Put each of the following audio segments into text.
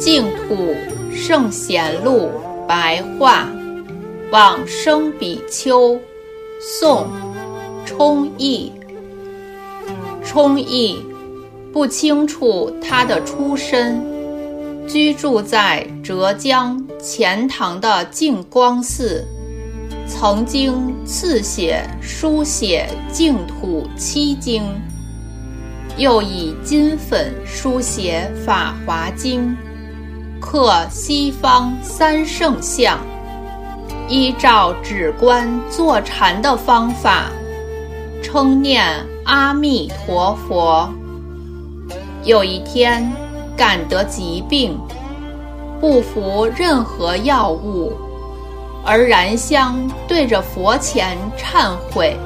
净土圣贤录白话，往生比丘，宋，冲译。冲译不清楚他的出身，居住在浙江钱塘的净光寺，曾经赐写书写净土七经。又以金粉书写《法华经》，刻西方三圣像，依照止观坐禅的方法，称念阿弥陀佛。有一天，感得疾病，不服任何药物，而燃香对着佛前忏悔，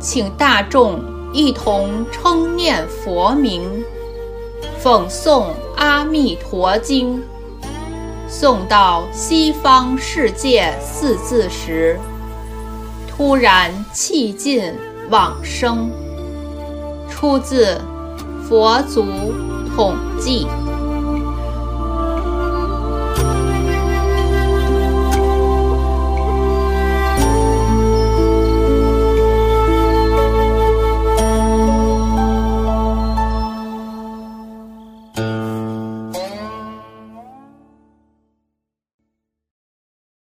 请大众。一同称念佛名，奉诵《阿弥陀经》，诵到“西方世界”四字时，突然气尽往生。出自《佛祖统记》。